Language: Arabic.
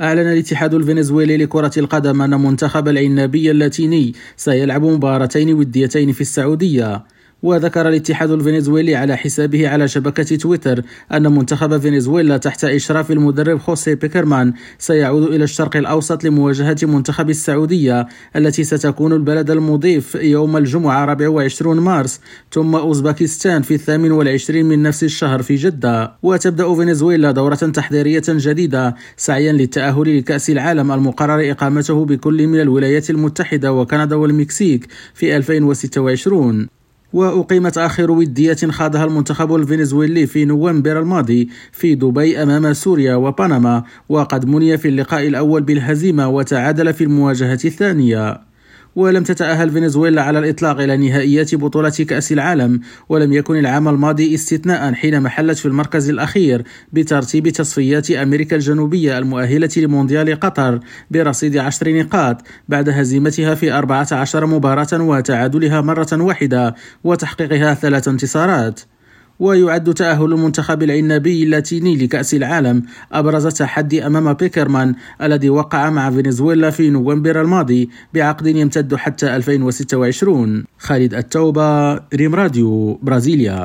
أعلن الاتحاد الفنزويلي لكرة القدم أن منتخب العنابي اللاتيني سيلعب مباراتين وديتين في السعودية. وذكر الاتحاد الفنزويلي على حسابه على شبكة تويتر أن منتخب فنزويلا تحت إشراف المدرب خوسي بيكرمان سيعود إلى الشرق الأوسط لمواجهة منتخب السعودية التي ستكون البلد المضيف يوم الجمعة 24 مارس ثم أوزبكستان في الثامن والعشرين من نفس الشهر في جدة. وتبدأ فنزويلا دورة تحضيرية جديدة سعيا للتأهل لكأس العالم المقرر إقامته بكل من الولايات المتحدة وكندا والمكسيك في 2026 وأقيمت آخر ودية خاضها المنتخب الفنزويلي في نوفمبر الماضي في دبي أمام سوريا وبنما وقد مني في اللقاء الأول بالهزيمة وتعادل في المواجهة الثانية. ولم تتأهل فنزويلا على الإطلاق إلى نهائيات بطولة كأس العالم ولم يكن العام الماضي استثناء حين محلت في المركز الأخير بترتيب تصفيات أمريكا الجنوبية المؤهلة لمونديال قطر برصيد عشر نقاط بعد هزيمتها في 14 مباراة وتعادلها مرة واحدة وتحقيقها ثلاث انتصارات. ويعد تأهل المنتخب العنابي اللاتيني لكأس العالم أبرز تحدي أمام بيكرمان الذي وقع مع فنزويلا في نوفمبر الماضي بعقد يمتد حتى 2026 خالد التوبة ريم راديو برازيليا.